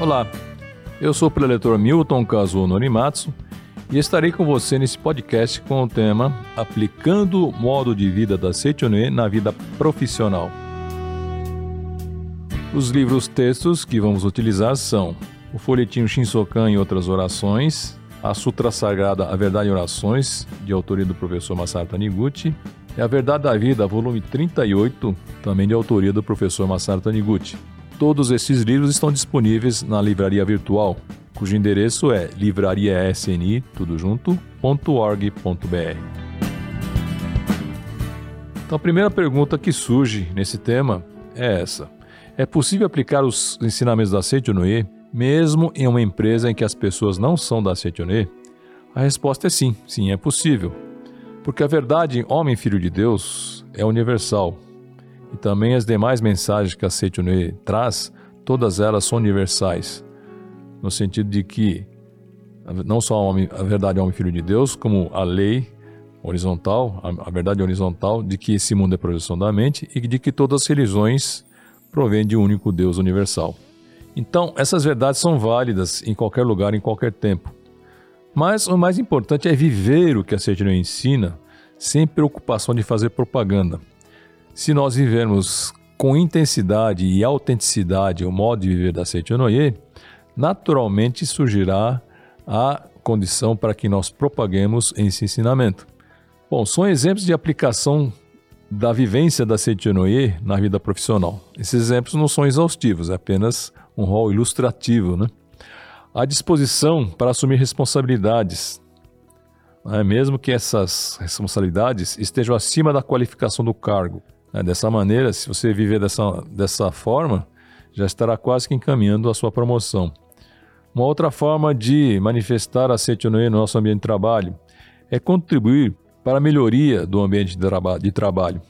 Olá, eu sou o preletor Milton Kazuo Norimatsu e estarei com você nesse podcast com o tema Aplicando o modo de vida da Seichonue na vida profissional. Os livros textos que vamos utilizar são o folhetim Shinsokan e outras orações, a Sutra Sagrada A Verdade em Orações, de autoria do professor Masaru Taniguchi, e A Verdade da Vida, volume 38, também de autoria do professor Masaru Taniguchi. Todos esses livros estão disponíveis na livraria virtual, cujo endereço é livrariasni. Então a primeira pergunta que surge nesse tema é essa. É possível aplicar os ensinamentos da Seitonue mesmo em uma empresa em que as pessoas não são da Setionê? A resposta é sim, sim, é possível. Porque a verdade, homem filho de Deus, é universal. E também as demais mensagens que a Setionê traz, todas elas são universais. No sentido de que não só a, verdade é homem filho de Deus, como a lei horizontal, a, verdade horizontal, de que esse mundo é projeção da mente e de que todas as religiões provêm de um único Deus universal. Então, essas verdades são válidas em qualquer lugar, em qualquer tempo. Mas o mais importante é viver o que a Seitonê ensina, sem preocupação de fazer propaganda. Se nós vivermos com intensidade e autenticidade o modo de viver da Seitonê, naturalmente surgirá a condição para que nós propaguemos esse ensinamento. Bom, são exemplos de aplicação da vivência da Seitonê na vida profissional. Esses exemplos não são exaustivos, é apenas um rol ilustrativo, né? A disposição para assumir responsabilidades, né? mesmo que essas responsabilidades estejam acima da qualificação do cargo. Né? Dessa maneira, se você viver dessa, dessa forma, já estará quase que encaminhando a sua promoção. Uma outra forma de manifestar a Setionoe no nosso ambiente de trabalho é contribuir para a melhoria do ambiente de, traba de trabalho.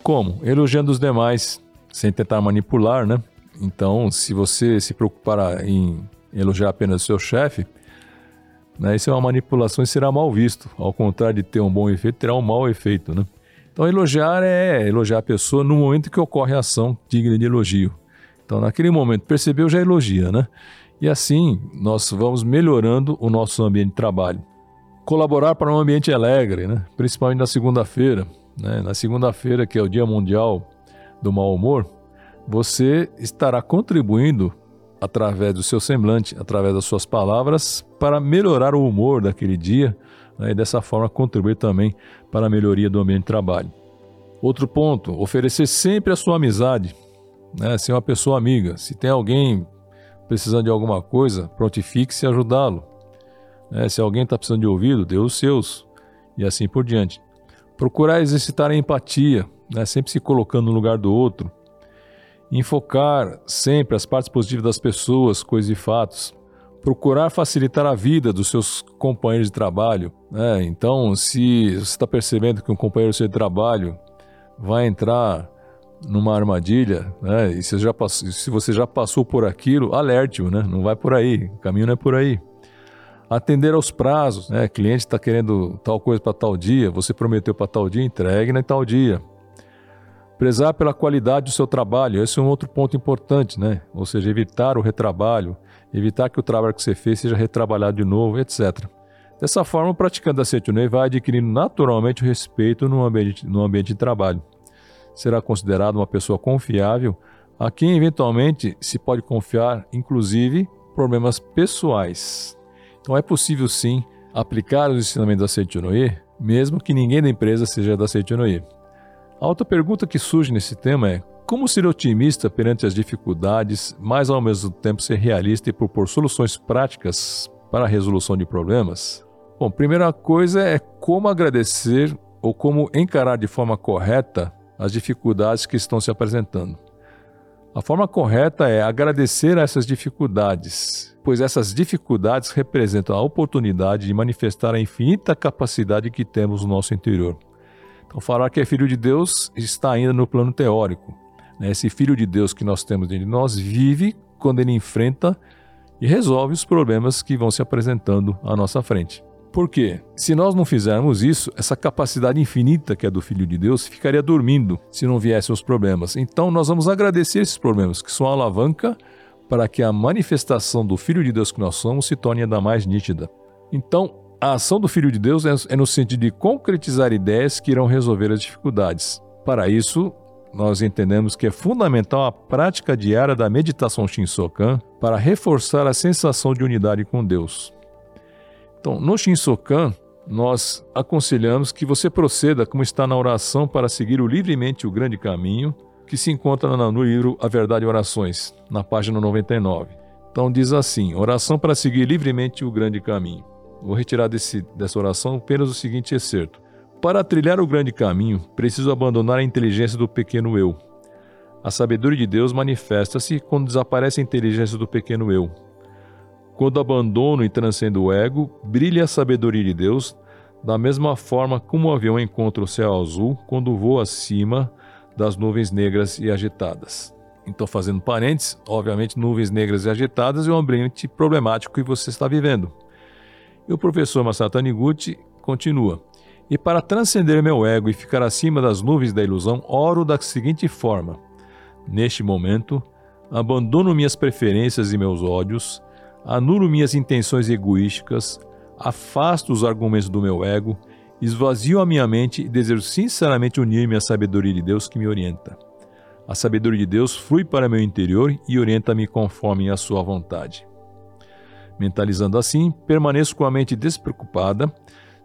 Como? Elogiando os demais, sem tentar manipular, né? Então, se você se preocupar em elogiar apenas o seu chefe, né, isso é uma manipulação e será mal visto. Ao contrário de ter um bom efeito, terá um mau efeito. Né? Então, elogiar é elogiar a pessoa no momento que ocorre a ação digna de elogio. Então, naquele momento, percebeu, já elogia, né? E assim, nós vamos melhorando o nosso ambiente de trabalho. Colaborar para um ambiente alegre, né? principalmente na segunda-feira. Né? Na segunda-feira, que é o Dia Mundial do Mau Humor, você estará contribuindo através do seu semblante, através das suas palavras, para melhorar o humor daquele dia né, e dessa forma contribuir também para a melhoria do ambiente de trabalho. Outro ponto, oferecer sempre a sua amizade, né, ser uma pessoa amiga. Se tem alguém precisando de alguma coisa, prontifique-se a ajudá-lo. Né, se alguém está precisando de ouvido, dê os seus e assim por diante. Procurar exercitar a empatia, né, sempre se colocando no lugar do outro enfocar sempre as partes positivas das pessoas, coisas e fatos, procurar facilitar a vida dos seus companheiros de trabalho. Né? Então, se você está percebendo que um companheiro seu de trabalho vai entrar numa armadilha, né? e se, já passou, se você já passou por aquilo, alerte-o, né? não vai por aí, o caminho não é por aí. Atender aos prazos, né? cliente está querendo tal coisa para tal dia, você prometeu para tal dia, entregue na tal dia. Prezar pela qualidade do seu trabalho, esse é um outro ponto importante, né? Ou seja, evitar o retrabalho, evitar que o trabalho que você fez seja retrabalhado de novo, etc. Dessa forma, o praticante da Setunei vai adquirindo naturalmente o respeito no ambiente, no ambiente de trabalho. Será considerado uma pessoa confiável a quem eventualmente se pode confiar, inclusive, problemas pessoais. Então é possível sim aplicar os ensinamentos da Seitunoye, mesmo que ninguém da empresa seja da Seitunoye. A outra pergunta que surge nesse tema é: como ser otimista perante as dificuldades, mas ao mesmo tempo ser realista e propor soluções práticas para a resolução de problemas? Bom, primeira coisa é como agradecer ou como encarar de forma correta as dificuldades que estão se apresentando. A forma correta é agradecer a essas dificuldades, pois essas dificuldades representam a oportunidade de manifestar a infinita capacidade que temos no nosso interior. Então, falar que é filho de Deus está ainda no plano teórico. Né? Esse filho de Deus que nós temos dentro de nós vive quando ele enfrenta e resolve os problemas que vão se apresentando à nossa frente. Por quê? Se nós não fizermos isso, essa capacidade infinita que é do Filho de Deus ficaria dormindo se não viessem os problemas. Então nós vamos agradecer esses problemas, que são a alavanca para que a manifestação do Filho de Deus que nós somos se torne ainda mais nítida. Então, a ação do Filho de Deus é, é no sentido de concretizar ideias que irão resolver as dificuldades. Para isso, nós entendemos que é fundamental a prática diária da meditação Shinsokan para reforçar a sensação de unidade com Deus. Então, no Shinsokan, nós aconselhamos que você proceda como está na oração para seguir o livremente o grande caminho, que se encontra no livro A Verdade e Orações, na página 99. Então diz assim: oração para seguir livremente o grande caminho. Vou retirar desse, dessa oração apenas o seguinte excerto. Para trilhar o grande caminho, preciso abandonar a inteligência do pequeno eu. A sabedoria de Deus manifesta-se quando desaparece a inteligência do pequeno eu. Quando abandono e transcendo o ego, brilha a sabedoria de Deus, da mesma forma como o avião encontra o céu azul quando voa acima das nuvens negras e agitadas. Então, fazendo parênteses, obviamente, nuvens negras e agitadas é um ambiente problemático que você está vivendo. E o professor Masato Taniguchi continua: E para transcender meu ego e ficar acima das nuvens da ilusão, oro da seguinte forma: Neste momento, abandono minhas preferências e meus ódios, anulo minhas intenções egoísticas, afasto os argumentos do meu ego, esvazio a minha mente e desejo sinceramente unir-me à sabedoria de Deus que me orienta. A sabedoria de Deus flui para meu interior e orienta-me conforme a sua vontade. Mentalizando assim, permaneço com a mente despreocupada,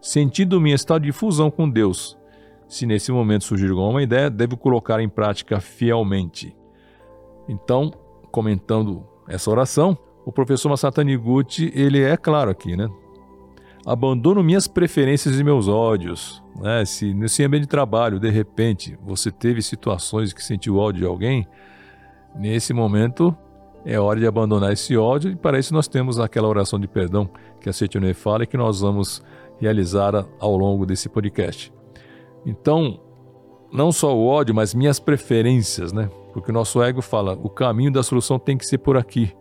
sentindo minha estado de fusão com Deus. Se nesse momento surgir alguma ideia, devo colocar em prática fielmente. Então, comentando essa oração, o professor Masato Taniguchi, ele é claro aqui, né? Abandono minhas preferências e meus ódios. Né? Se nesse ambiente de trabalho, de repente, você teve situações que sentiu ódio de alguém, nesse momento é hora de abandonar esse ódio e para isso nós temos aquela oração de perdão que a Setionê fala e que nós vamos realizar ao longo desse podcast. Então, não só o ódio, mas minhas preferências, né? Porque o nosso ego fala, o caminho da solução tem que ser por aqui.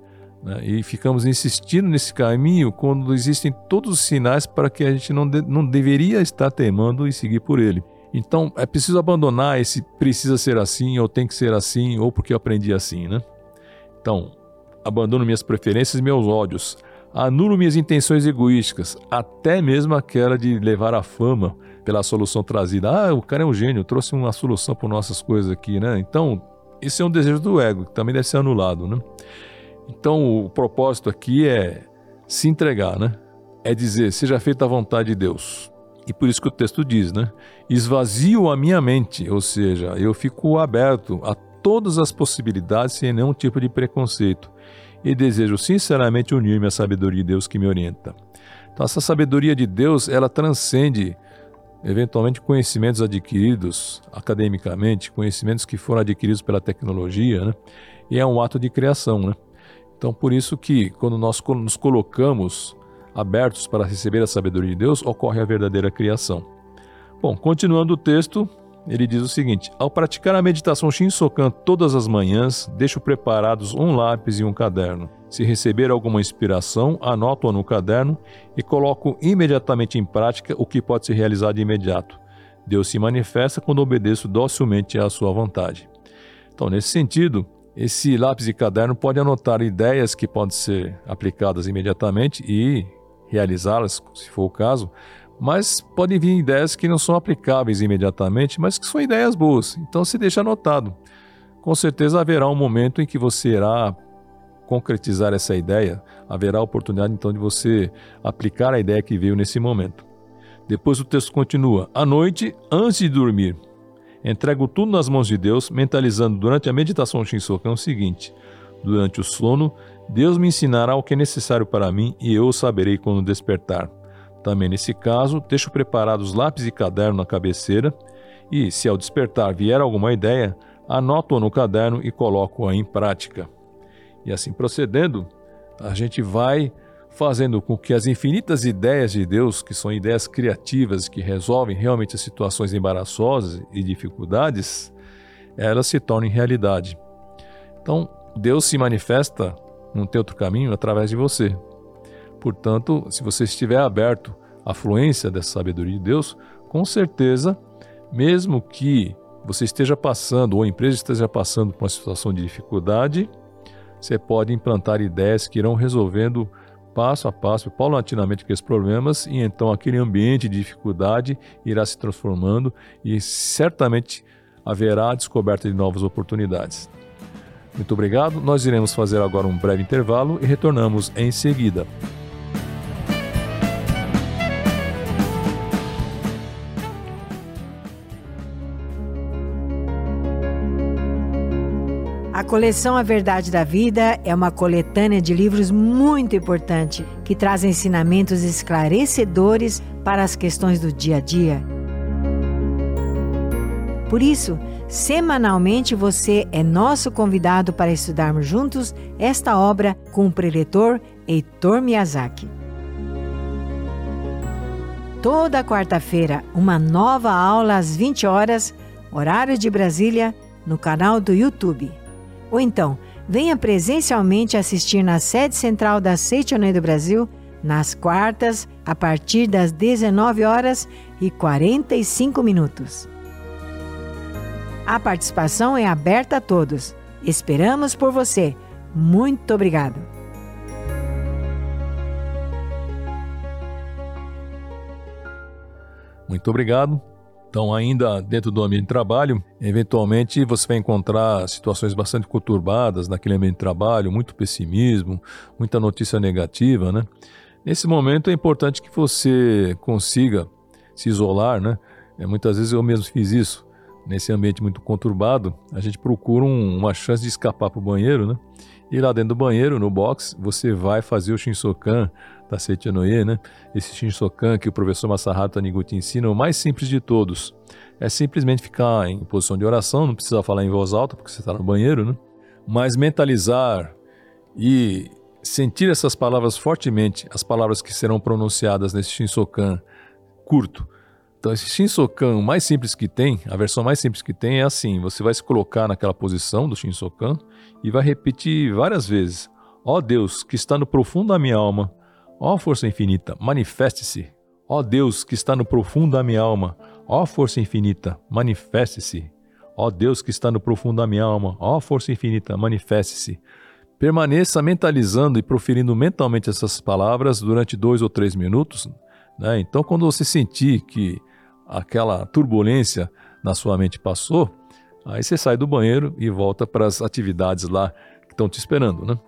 Né? E ficamos insistindo nesse caminho quando existem todos os sinais para que a gente não, de, não deveria estar temando e seguir por ele. Então é preciso abandonar esse precisa ser assim, ou tem que ser assim, ou porque eu aprendi assim, né? Então, abandono minhas preferências e meus ódios, anulo minhas intenções egoísticas, até mesmo aquela de levar a fama pela solução trazida. Ah, o cara é um gênio, trouxe uma solução para nossas coisas aqui, né? Então, isso é um desejo do ego, que também deve ser anulado, né? Então, o propósito aqui é se entregar, né? É dizer, seja feita a vontade de Deus. E por isso que o texto diz, né? Esvazio a minha mente, ou seja, eu fico aberto a todas as possibilidades sem nenhum tipo de preconceito. E desejo sinceramente unir-me à sabedoria de Deus que me orienta. Então, essa sabedoria de Deus, ela transcende eventualmente conhecimentos adquiridos academicamente, conhecimentos que foram adquiridos pela tecnologia, né? E é um ato de criação, né? Então, por isso que quando nós nos colocamos abertos para receber a sabedoria de Deus, ocorre a verdadeira criação. Bom, continuando o texto, ele diz o seguinte: Ao praticar a meditação Shinsokan todas as manhãs, deixo preparados um lápis e um caderno. Se receber alguma inspiração, anoto-a no caderno e coloco imediatamente em prática o que pode ser realizado de imediato. Deus se manifesta quando obedeço docilmente à sua vontade. Então, nesse sentido, esse lápis e caderno pode anotar ideias que podem ser aplicadas imediatamente e realizá-las, se for o caso, mas podem vir ideias que não são aplicáveis imediatamente, mas que são ideias boas. Então se deixa anotado. Com certeza haverá um momento em que você irá concretizar essa ideia, haverá a oportunidade então de você aplicar a ideia que veio nesse momento. Depois o texto continua: à noite, antes de dormir, Entrego tudo nas mãos de Deus, mentalizando durante a meditação Shinsokan o seguinte: durante o sono, Deus me ensinará o que é necessário para mim e eu o saberei quando despertar. Também nesse caso, deixo preparados lápis e caderno na cabeceira e, se ao despertar vier alguma ideia, anoto-a no caderno e coloco-a em prática. E assim procedendo, a gente vai fazendo com que as infinitas ideias de Deus, que são ideias criativas que resolvem realmente as situações embaraçosas e dificuldades, elas se tornem realidade. Então, Deus se manifesta não tem outro caminho através de você. Portanto, se você estiver aberto a fluência dessa sabedoria de Deus, com certeza, mesmo que você esteja passando ou a empresa esteja passando por uma situação de dificuldade, você pode implantar ideias que irão resolvendo passo a passo, paulatinamente aqueles problemas e então aquele ambiente de dificuldade irá se transformando e certamente haverá a descoberta de novas oportunidades. Muito obrigado. Nós iremos fazer agora um breve intervalo e retornamos em seguida. Coleção A Verdade da Vida é uma coletânea de livros muito importante que traz ensinamentos esclarecedores para as questões do dia a dia. Por isso, Semanalmente você é nosso convidado para estudarmos juntos esta obra com o preletor Heitor Miyazaki. Toda quarta-feira, uma nova aula às 20 horas, horário de Brasília, no canal do YouTube. Ou então, venha presencialmente assistir na sede central da Seitonei do Brasil, nas quartas, a partir das 19 horas e 45 minutos. A participação é aberta a todos. Esperamos por você. Muito obrigado. Muito obrigado. Então, ainda dentro do ambiente de trabalho, eventualmente você vai encontrar situações bastante conturbadas naquele ambiente de trabalho, muito pessimismo, muita notícia negativa, né? Nesse momento é importante que você consiga se isolar, né? É, muitas vezes eu mesmo fiz isso nesse ambiente muito conturbado, a gente procura um, uma chance de escapar para o banheiro, né? E lá dentro do banheiro, no box, você vai fazer o Shinsokan da Seichanoye, né? Esse Shinsokan que o professor Masaharu Taniguchi ensina, o mais simples de todos. É simplesmente ficar em posição de oração, não precisa falar em voz alta, porque você está no banheiro, né? Mas mentalizar e sentir essas palavras fortemente, as palavras que serão pronunciadas nesse Shinsokan curto, então, esse Shinsokan mais simples que tem, a versão mais simples que tem é assim: você vai se colocar naquela posição do Shinsokan e vai repetir várias vezes: Ó oh Deus, que está no profundo da minha alma, ó força infinita, manifeste-se. Ó Deus, que está no profundo da minha alma, ó força infinita, manifeste-se. Ó Deus, que está no profundo da minha alma, ó força infinita, manifeste-se. Permaneça mentalizando e proferindo mentalmente essas palavras durante dois ou três minutos. Né? Então, quando você sentir que aquela turbulência na sua mente passou, aí você sai do banheiro e volta para as atividades lá que estão te esperando, né?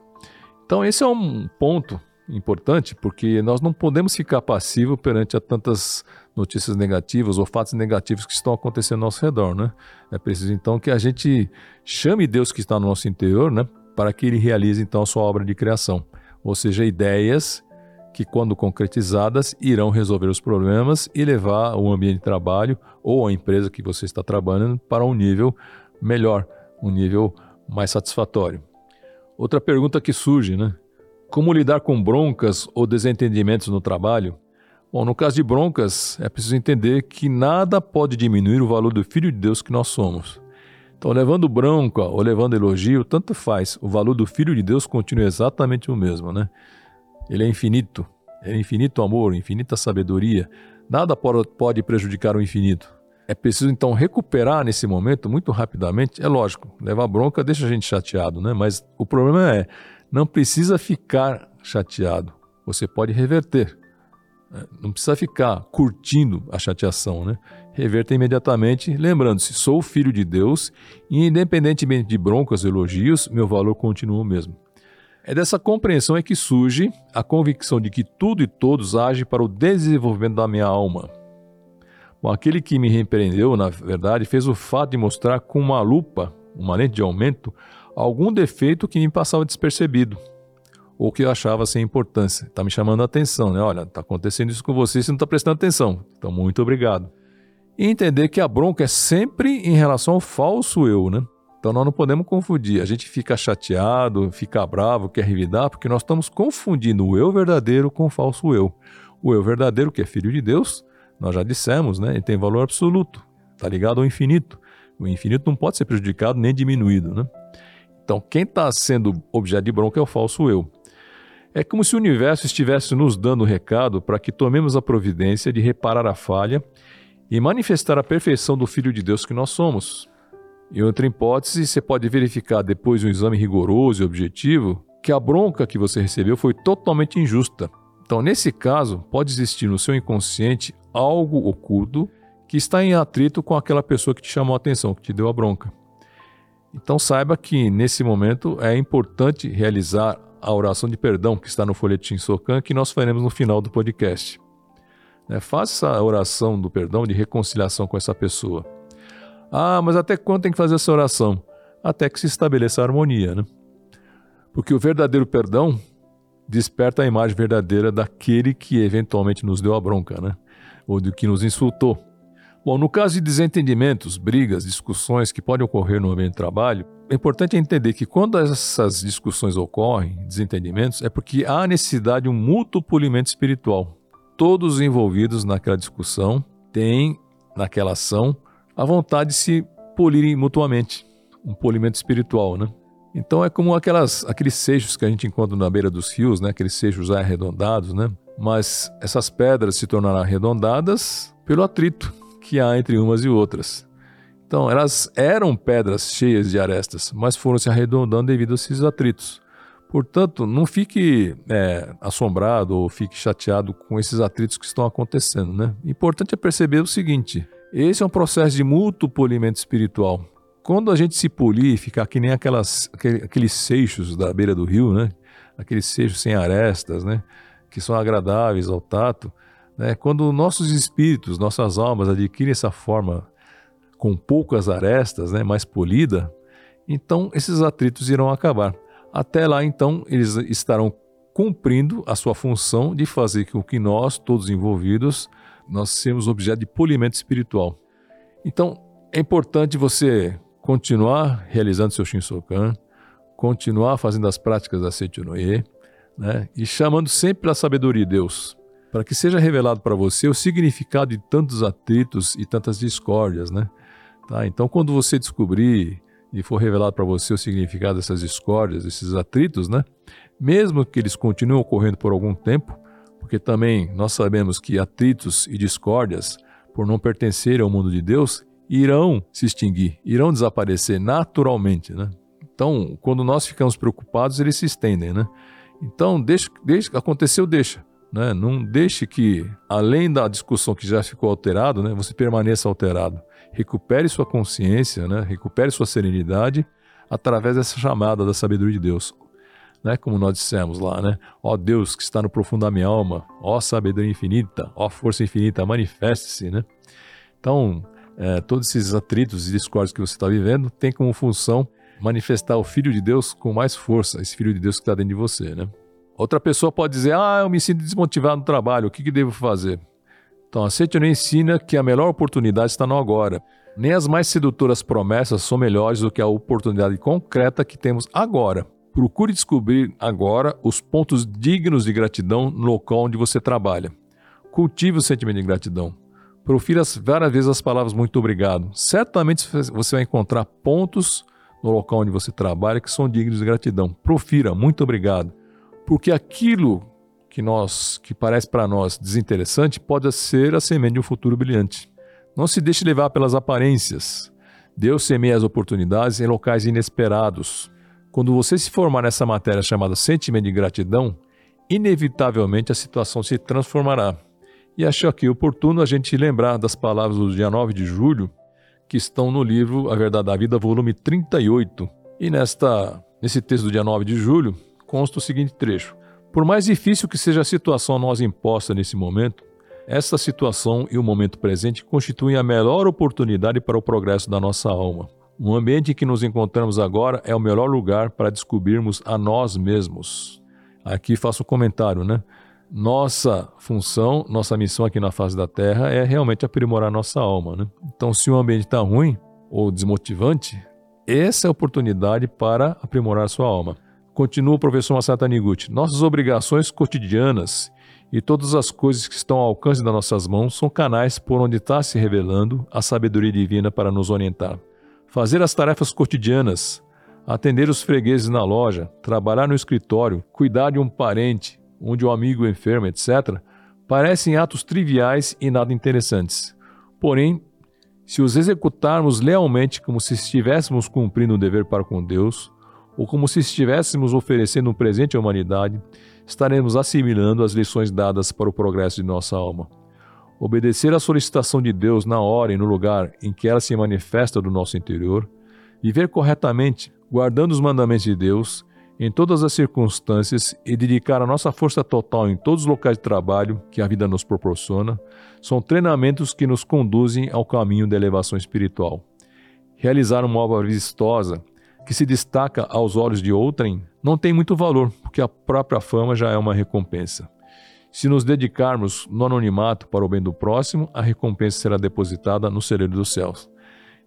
Então esse é um ponto importante porque nós não podemos ficar passivos perante a tantas notícias negativas ou fatos negativos que estão acontecendo ao nosso redor, né? É preciso então que a gente chame Deus que está no nosso interior, né? Para que Ele realize então a sua obra de criação, ou seja, ideias que, quando concretizadas, irão resolver os problemas e levar o ambiente de trabalho ou a empresa que você está trabalhando para um nível melhor, um nível mais satisfatório. Outra pergunta que surge, né? Como lidar com broncas ou desentendimentos no trabalho? Bom, no caso de broncas, é preciso entender que nada pode diminuir o valor do Filho de Deus que nós somos. Então, levando bronca ou levando elogio, tanto faz, o valor do Filho de Deus continua exatamente o mesmo, né? Ele é infinito. É infinito amor, infinita sabedoria. Nada pode prejudicar o infinito. É preciso então recuperar nesse momento muito rapidamente. É lógico, levar bronca deixa a gente chateado, né? Mas o problema é, não precisa ficar chateado. Você pode reverter. Né? Não precisa ficar curtindo a chateação, né? Reverta imediatamente, lembrando-se, sou filho de Deus e independentemente de broncas e elogios, meu valor continua o mesmo. É dessa compreensão é que surge a convicção de que tudo e todos agem para o desenvolvimento da minha alma. Bom, aquele que me repreendeu, na verdade, fez o fato de mostrar com uma lupa, uma lente de aumento, algum defeito que me passava despercebido, ou que eu achava sem importância. Está me chamando a atenção, né? Olha, está acontecendo isso com você você não está prestando atenção. Então, muito obrigado. E entender que a bronca é sempre em relação ao falso eu, né? Então nós não podemos confundir. A gente fica chateado, fica bravo, quer revidar, porque nós estamos confundindo o eu verdadeiro com o falso eu. O eu verdadeiro, que é filho de Deus, nós já dissemos, né? Ele tem valor absoluto, está ligado ao infinito. O infinito não pode ser prejudicado nem diminuído, né? Então quem está sendo objeto de bronca é o falso eu. É como se o universo estivesse nos dando um recado para que tomemos a providência de reparar a falha e manifestar a perfeição do Filho de Deus que nós somos. Em outra hipótese, você pode verificar depois de um exame rigoroso e objetivo que a bronca que você recebeu foi totalmente injusta. Então, nesse caso, pode existir no seu inconsciente algo oculto que está em atrito com aquela pessoa que te chamou a atenção, que te deu a bronca. Então, saiba que nesse momento é importante realizar a oração de perdão que está no folhetim Socan, que nós faremos no final do podcast. É, faça a oração do perdão de reconciliação com essa pessoa. Ah, mas até quando tem que fazer essa oração? Até que se estabeleça a harmonia, né? Porque o verdadeiro perdão desperta a imagem verdadeira daquele que eventualmente nos deu a bronca, né? Ou do que nos insultou. Bom, no caso de desentendimentos, brigas, discussões que podem ocorrer no ambiente de trabalho, é importante entender que quando essas discussões ocorrem, desentendimentos, é porque há necessidade de um mútuo polimento espiritual. Todos os envolvidos naquela discussão têm, naquela ação, a vontade de se polirem mutuamente. Um polimento espiritual, né? Então é como aquelas, aqueles seixos que a gente encontra na beira dos rios, né? aqueles seixos arredondados, né? mas essas pedras se tornaram arredondadas pelo atrito que há entre umas e outras. Então elas eram pedras cheias de arestas, mas foram se arredondando devido a esses atritos. Portanto, não fique é, assombrado ou fique chateado com esses atritos que estão acontecendo. Né? Importante é perceber o seguinte: esse é um processo de mútuo polimento espiritual. Quando a gente se polir, ficar que nem aquelas, aqueles seixos da beira do rio, né? aqueles seixos sem arestas, né? que são agradáveis ao tato, né? quando nossos espíritos, nossas almas adquirem essa forma com poucas arestas, né? mais polida, então esses atritos irão acabar. Até lá, então, eles estarão cumprindo a sua função de fazer com que nós, todos envolvidos, nós sermos objeto de polimento espiritual. Então, é importante você continuar realizando seu Shinsokan, continuar fazendo as práticas da Seichonoye, né? e chamando sempre a sabedoria de Deus, para que seja revelado para você o significado de tantos atritos e tantas discórdias. Né? Tá? Então, quando você descobrir e for revelado para você o significado dessas discórdias, desses atritos, né? mesmo que eles continuem ocorrendo por algum tempo, porque também nós sabemos que atritos e discórdias, por não pertencerem ao mundo de Deus, irão se extinguir, irão desaparecer naturalmente, né? Então, quando nós ficamos preocupados, eles se estendem, né? Então, deixa, deixa aconteceu, deixa, né? Não deixe que, além da discussão que já ficou alterado, né, você permaneça alterado. Recupere sua consciência, né? Recupere sua serenidade através dessa chamada da sabedoria de Deus né? Como nós dissemos lá, né? Ó Deus que está no profundo da minha alma, ó sabedoria infinita, ó força infinita, manifeste-se, né? Então, é, todos esses atritos e discórdios que você está vivendo tem como função manifestar o Filho de Deus com mais força, esse Filho de Deus que está dentro de você, né? Outra pessoa pode dizer, ah, eu me sinto desmotivado no trabalho, o que, que devo fazer? Então, a Seitonê ensina que a melhor oportunidade está no agora. Nem as mais sedutoras promessas são melhores do que a oportunidade concreta que temos agora. Procure descobrir agora os pontos dignos de gratidão no local onde você trabalha. Cultive o sentimento de gratidão. Profira várias vezes as palavras muito obrigado. Certamente você vai encontrar pontos no local onde você trabalha que são dignos de gratidão. Profira muito obrigado. Porque aquilo que nós que parece para nós desinteressante pode ser a semente de um futuro brilhante. Não se deixe levar pelas aparências. Deus semeia as oportunidades em locais inesperados. Quando você se formar nessa matéria chamada sentimento de gratidão, inevitavelmente a situação se transformará. E acho aqui oportuno a gente lembrar das palavras do dia 9 de julho, que estão no livro A Verdade da Vida, volume 38. E nesta, nesse texto do dia 9 de julho, consta o seguinte trecho: Por mais difícil que seja a situação a nós imposta nesse momento, esta situação e o momento presente constituem a melhor oportunidade para o progresso da nossa alma. O ambiente em que nos encontramos agora é o melhor lugar para descobrirmos a nós mesmos. Aqui faço um comentário, né? Nossa função, nossa missão aqui na face da Terra é realmente aprimorar nossa alma, né? Então, se o ambiente está ruim ou desmotivante, essa é a oportunidade para aprimorar sua alma. Continua o professor Masato Taniguchi. Nossas obrigações cotidianas e todas as coisas que estão ao alcance das nossas mãos são canais por onde está se revelando a sabedoria divina para nos orientar. Fazer as tarefas cotidianas, atender os fregueses na loja, trabalhar no escritório, cuidar de um parente, onde um amigo enfermo, etc., parecem atos triviais e nada interessantes. Porém, se os executarmos lealmente como se estivéssemos cumprindo um dever para com Deus, ou como se estivéssemos oferecendo um presente à humanidade, estaremos assimilando as lições dadas para o progresso de nossa alma. Obedecer à solicitação de Deus na hora e no lugar em que ela se manifesta do nosso interior, viver corretamente, guardando os mandamentos de Deus em todas as circunstâncias e dedicar a nossa força total em todos os locais de trabalho que a vida nos proporciona, são treinamentos que nos conduzem ao caminho da elevação espiritual. Realizar uma obra vistosa que se destaca aos olhos de outrem não tem muito valor, porque a própria fama já é uma recompensa. Se nos dedicarmos no anonimato para o bem do próximo, a recompensa será depositada no celeiro dos céus.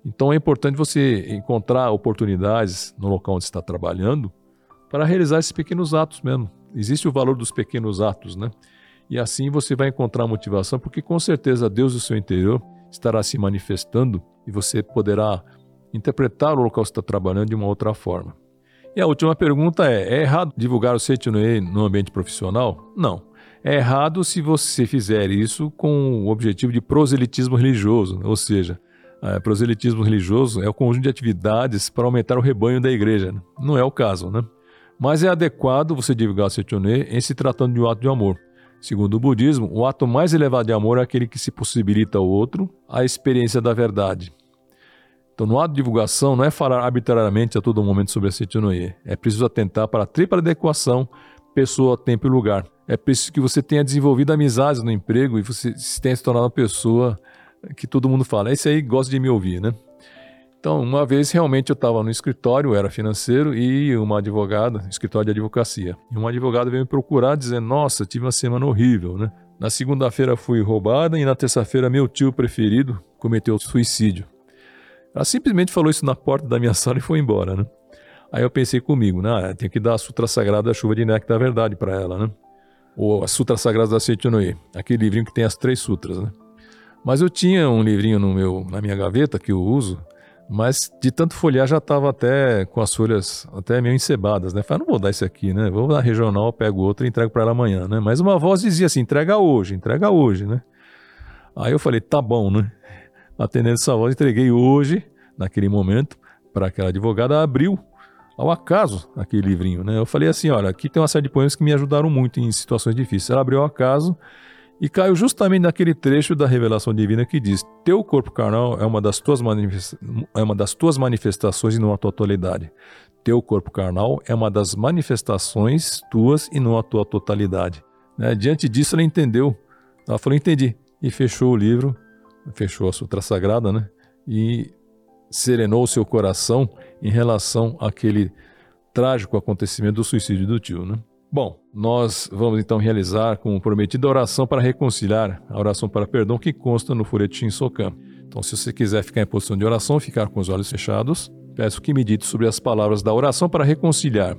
Então é importante você encontrar oportunidades no local onde está trabalhando para realizar esses pequenos atos mesmo. Existe o valor dos pequenos atos, né? E assim você vai encontrar motivação, porque com certeza Deus do seu interior estará se manifestando e você poderá interpretar o local que está trabalhando de uma outra forma. E a última pergunta é: é errado divulgar o Seitinuei no ambiente profissional? Não. É errado se você fizer isso com o objetivo de proselitismo religioso, ou seja, é, proselitismo religioso é o conjunto de atividades para aumentar o rebanho da igreja. Né? Não é o caso, né? Mas é adequado você divulgar o Seitinuei em se tratando de um ato de amor. Segundo o budismo, o ato mais elevado de amor é aquele que se possibilita ao outro a experiência da verdade. Então, no ato de divulgação, não é falar arbitrariamente a todo momento sobre a Seitianoye. É preciso atentar para a tripla adequação pessoa, tempo e lugar. É preciso que você tenha desenvolvido amizades no emprego e você tenha se tornado uma pessoa que todo mundo fala, esse aí gosta de me ouvir, né? Então, uma vez realmente eu estava no escritório, era financeiro, e uma advogada, escritório de advocacia, e uma advogada veio me procurar dizendo: Nossa, tive uma semana horrível, né? Na segunda-feira fui roubada e na terça-feira meu tio preferido cometeu suicídio. Ela simplesmente falou isso na porta da minha sala e foi embora, né? Aí eu pensei comigo, né? Tem que dar a Sutra Sagrada da Chuva de Néctar da Verdade para ela, né? Ou a Sutra Sagrada da Seitianoye, aquele livrinho que tem as três sutras, né? Mas eu tinha um livrinho no meu, na minha gaveta que eu uso, mas de tanto folhear já estava até com as folhas até meio encebadas, né? Falei, não vou dar isso aqui, né? Vou na regional, pego outro e entrego para ela amanhã, né? Mas uma voz dizia assim, entrega hoje, entrega hoje, né? Aí eu falei, tá bom, né? Atendendo essa voz, entreguei hoje, naquele momento, para aquela advogada, abriu ao acaso aquele livrinho, né? Eu falei assim, olha, aqui tem uma série de poemas que me ajudaram muito em situações difíceis. Ela abriu ao acaso e caiu justamente naquele trecho da revelação divina que diz: Teu corpo carnal é uma das tuas, é uma das tuas manifestações e não a tua totalidade. Teu corpo carnal é uma das manifestações tuas e não a tua totalidade. Né? Diante disso, ela entendeu. Ela falou: Entendi. E fechou o livro fechou a sutra sagrada, né? E serenou seu coração em relação àquele trágico acontecimento do suicídio do tio, né? Bom, nós vamos então realizar, como prometido, a oração para reconciliar, a oração para perdão que consta no Furetim Sokan. Então, se você quiser ficar em posição de oração, ficar com os olhos fechados, peço que medite sobre as palavras da oração para reconciliar.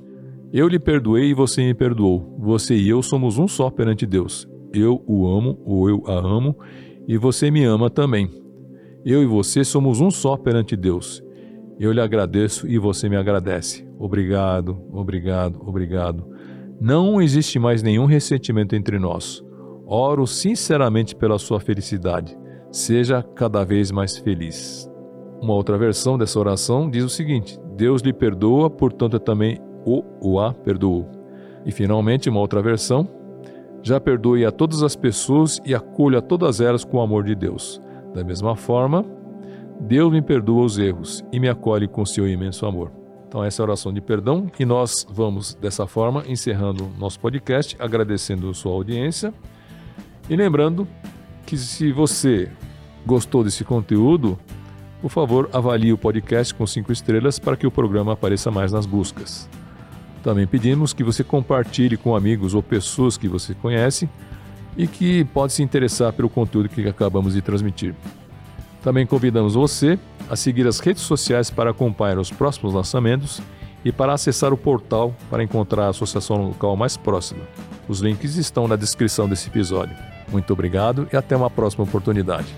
Eu lhe perdoei e você me perdoou. Você e eu somos um só perante Deus. Eu o amo ou eu a amo e você me ama também. Eu e você somos um só perante Deus. Eu lhe agradeço e você me agradece. Obrigado, obrigado, obrigado. Não existe mais nenhum ressentimento entre nós. Oro sinceramente pela sua felicidade. Seja cada vez mais feliz. Uma outra versão dessa oração diz o seguinte: Deus lhe perdoa, portanto eu também o ou a perdoo. E finalmente, uma outra versão já perdoe a todas as pessoas e acolha todas elas com o amor de Deus. Da mesma forma, Deus me perdoa os erros e me acolhe com seu imenso amor. Então, essa é a oração de perdão e nós vamos, dessa forma, encerrando nosso podcast, agradecendo sua audiência e lembrando que se você gostou desse conteúdo, por favor, avalie o podcast com cinco estrelas para que o programa apareça mais nas buscas. Também pedimos que você compartilhe com amigos ou pessoas que você conhece e que pode se interessar pelo conteúdo que acabamos de transmitir. Também convidamos você a seguir as redes sociais para acompanhar os próximos lançamentos e para acessar o portal para encontrar a associação local mais próxima. Os links estão na descrição desse episódio. Muito obrigado e até uma próxima oportunidade.